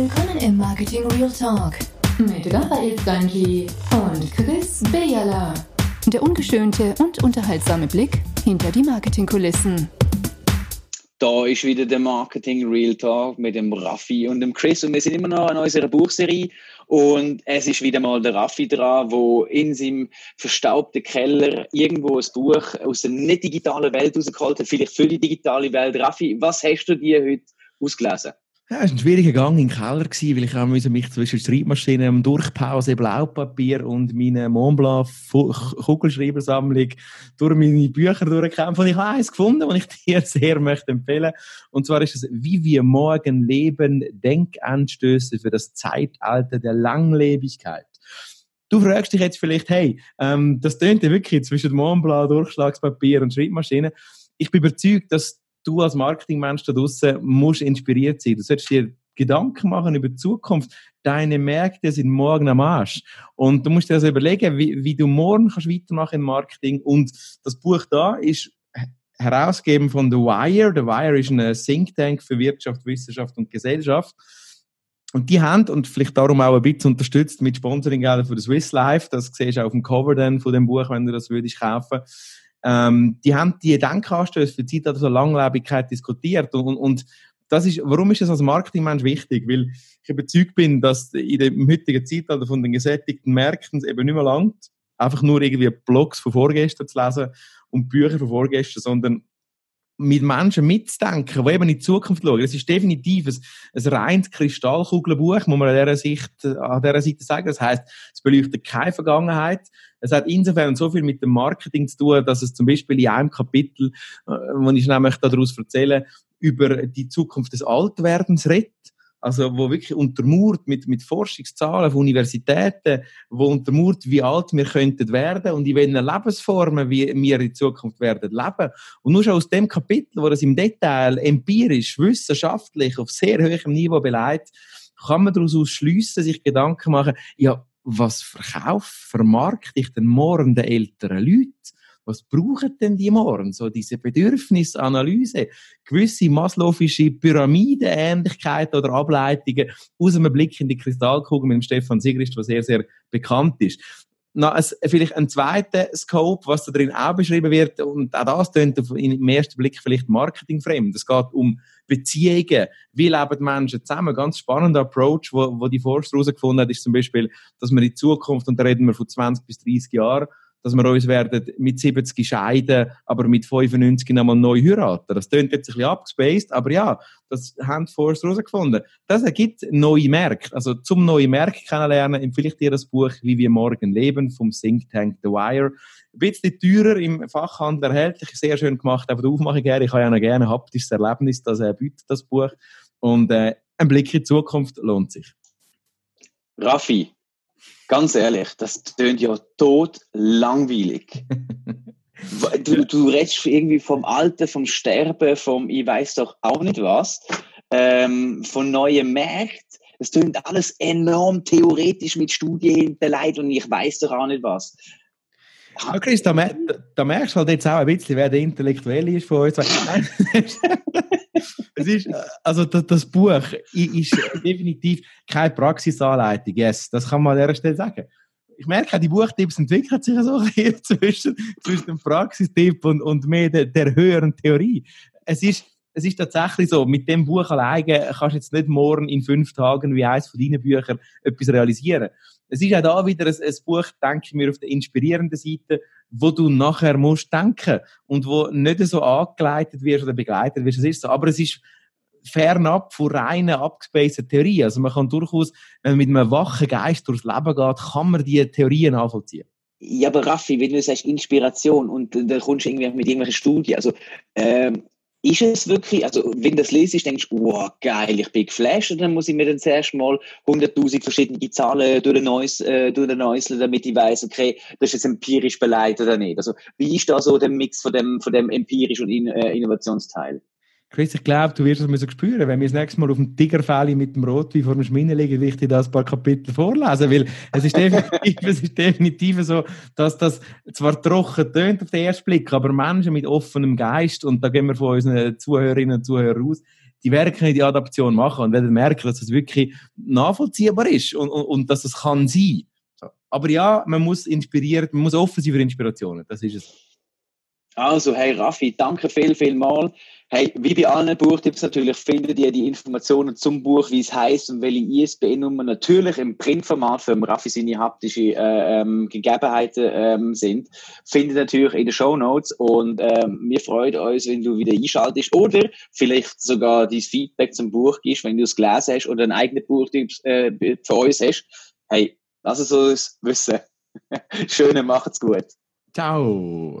Willkommen im Marketing Real Talk mit Raphael Stanji und Chris Bejala. Der ungeschönte und unterhaltsame Blick hinter die Marketingkulissen. Da ist wieder der Marketing Real Talk mit dem Raffi und dem Chris und wir sind immer noch in unserer Buchserie und es ist wieder mal der Raffi dran, wo in seinem verstaubten Keller irgendwo ein Buch aus der nicht digitalen Welt rausgeholt hat, vielleicht für die digitale Welt. Raffi, was hast du dir heute ausgelesen? Ja, es war ein schwieriger Gang den Keller, weil ich auch mich zwischen Schreibmaschinen, Durchpause, Blaupapier und meine Montblanc Kugelschreibersammlung durch meine Bücher durchkämpfen. Und ich habe eins gefunden, das ich dir sehr möchte empfehlen. Und zwar ist es Wie wir morgen leben, Denkanstöße für das Zeitalter der Langlebigkeit. Du fragst dich jetzt vielleicht, hey, ähm, das tönt ja wirklich zwischen Montblanc, Durchschlagspapier und Schreibmaschine. Ich bin überzeugt, dass du als Marketingmensch da draußen musst inspiriert sein. Du solltest dir Gedanken machen über die Zukunft. Deine Märkte sind morgen am Arsch. Und du musst dir also überlegen, wie, wie du morgen kannst weitermachen im Marketing. Und das Buch da ist herausgegeben von The Wire. The Wire ist ein Think Tank für Wirtschaft, Wissenschaft und Gesellschaft. Und die haben, und vielleicht darum auch ein bisschen unterstützt mit Sponsoring für das Swiss Life, das siehst du auf dem Cover dann von dem Buch, wenn du das würdest kaufen, ähm, die haben die Denkanstöße für die Zeit der Langlebigkeit diskutiert und, und das ist, warum ist das als Marketingmensch wichtig? Weil ich überzeugt bin, dass in dem heutigen Zeitalter von den gesättigten Märkten es eben nicht mehr langt, einfach nur irgendwie Blogs von vorgestern zu lesen und Bücher von vorgestern, sondern mit Menschen mitzudenken, die eben in die Zukunft schauen. Es ist definitiv ein, ein reines Kristallkugelbuch, muss man an dieser, Sicht, an dieser Seite sagen. Das heißt, es beleuchtet keine Vergangenheit. Es hat insofern so viel mit dem Marketing zu tun, dass es zum Beispiel in einem Kapitel, äh, wo ich nämlich daraus erzähle, über die Zukunft des Altwerdens redet also wo wirklich untermauert mit, mit Forschungszahlen von Universitäten, wo untermauert, wie alt wir könnten werden und in welchen Lebensformen wir in Zukunft werden leben. Und nur schon aus dem Kapitel, wo das im Detail empirisch, wissenschaftlich auf sehr hohem Niveau beleidigt, kann man daraus schliessen, sich Gedanken machen, ja, was verkauft, vermarkte ich denn morgen den älteren Leuten? Was brauchen denn die morgen? So diese Bedürfnisanalyse, gewisse maslow'sche Pyramidenähnlichkeiten oder Ableitungen aus einem Blick in die Kristallkugel mit dem Stefan Sigrist, was sehr, sehr bekannt ist. Es, vielleicht ein zweiter Scope, was da drin auch beschrieben wird, und auch das klingt im ersten Blick vielleicht marketingfremd. Es geht um Beziehungen. Wie leben Menschen zusammen? Ganz spannender Approach, wo, wo die Forscher herausgefunden hat, ist zum Beispiel, dass man in Zukunft, und da reden wir von 20 bis 30 Jahren, dass wir uns werden mit 70 scheiden, aber mit 95 nochmal neu heiraten. Das klingt jetzt ein bisschen abgespaced, aber ja, das haben die Forscher herausgefunden. Das ergibt neue Märkte. Also zum neue Märkte kennenlernen empfehle ich dir das Buch «Wie wir morgen leben» vom Think Tank The Wire. Ein bisschen teurer im Fachhandel erhältlich, sehr schön gemacht, aber aufmache gerne. Ich habe ja noch gerne ein haptisches Erlebnis, das er bietet, das Buch. Und äh, ein Blick in die Zukunft lohnt sich. Raffi, Ganz ehrlich, das tönt ja tot langweilig. du, du redest irgendwie vom Alten, vom Sterben, vom ich weiß doch auch nicht was, ähm, von neuen Märkten. Das tönt alles enorm theoretisch mit Studien hinterlegt und ich weiß doch auch nicht was. Ja, Chris, da, da, merkst du halt jetzt auch ein bisschen, wer der Intellektuelle ist von uns. es ist, also das, das, Buch ist definitiv keine Praxisanleitung. Yes, das kann man an dieser Stelle sagen. Ich merke die Buchtipps entwickeln sich so bisschen zwischen, zwischen dem Praxistipp und, und mehr der, der höheren Theorie. Es ist, es ist tatsächlich so, mit dem Buch alleine kannst du jetzt nicht morgen in fünf Tagen wie eines von deinen Büchern etwas realisieren. Es ist auch da wieder ein, ein Buch, denke ich mir, auf der inspirierenden Seite, wo du nachher musst denken und wo nicht so angeleitet wirst oder begleitet wirst. Es ist so. Aber es ist fernab von reiner abgespaceden Theorie. Also man kann durchaus, wenn man mit einem wachen Geist durchs Leben geht, kann man diese Theorien nachvollziehen. Ja, aber Raffi, wenn du sagst Inspiration und da kommst du irgendwie mit irgendwelchen Studien, also ähm, ist es wirklich, also wenn du das liest, denkst du, wow, geil, ich bin geflasht und dann muss ich mir dann zuerst mal 100.000 verschiedene Zahlen durch den Neus, äh, durch den Neusel, damit ich weiß, okay, das ist jetzt empirisch beleidigt oder nicht. Also wie ist da so der Mix von dem, von dem empirisch und in, äh, Innovationsteil? Chris, ich glaube, du wirst es müssen spüren, wenn wir das nächste Mal auf dem Tigerfell mit dem Rotwein vor dem Schmine liegen, will ich dir das ein paar Kapitel vorlesen, weil es ist definitiv, es ist definitiv so, dass das zwar trocken tönt auf den ersten Blick, aber Menschen mit offenem Geist, und da gehen wir von unseren Zuhörerinnen und Zuhörern raus, die werden die Adaption machen und werden merken, dass es wirklich nachvollziehbar ist und, und, und dass es kann sein. Aber ja, man muss inspiriert, man muss offen sein für Inspirationen. Das ist es. Also, hey Raffi, danke viel, viel mal. Hey, wie bei allen Buchtipps natürlich findet ihr die Informationen zum Buch, wie es heißt und welche ISBN-Nummer natürlich im Printformat für Raffi seine haptische äh, ähm, Gegebenheiten ähm, sind. Findet ihr natürlich in den Show Notes und ähm, wir freuen uns, wenn du wieder einschaltest oder vielleicht sogar dein Feedback zum Buch gibst, wenn du es gelesen hast oder einen eigenen Buchtipp äh, für uns hast. Hey, lass es uns wissen. Schöne, macht's gut. Ciao.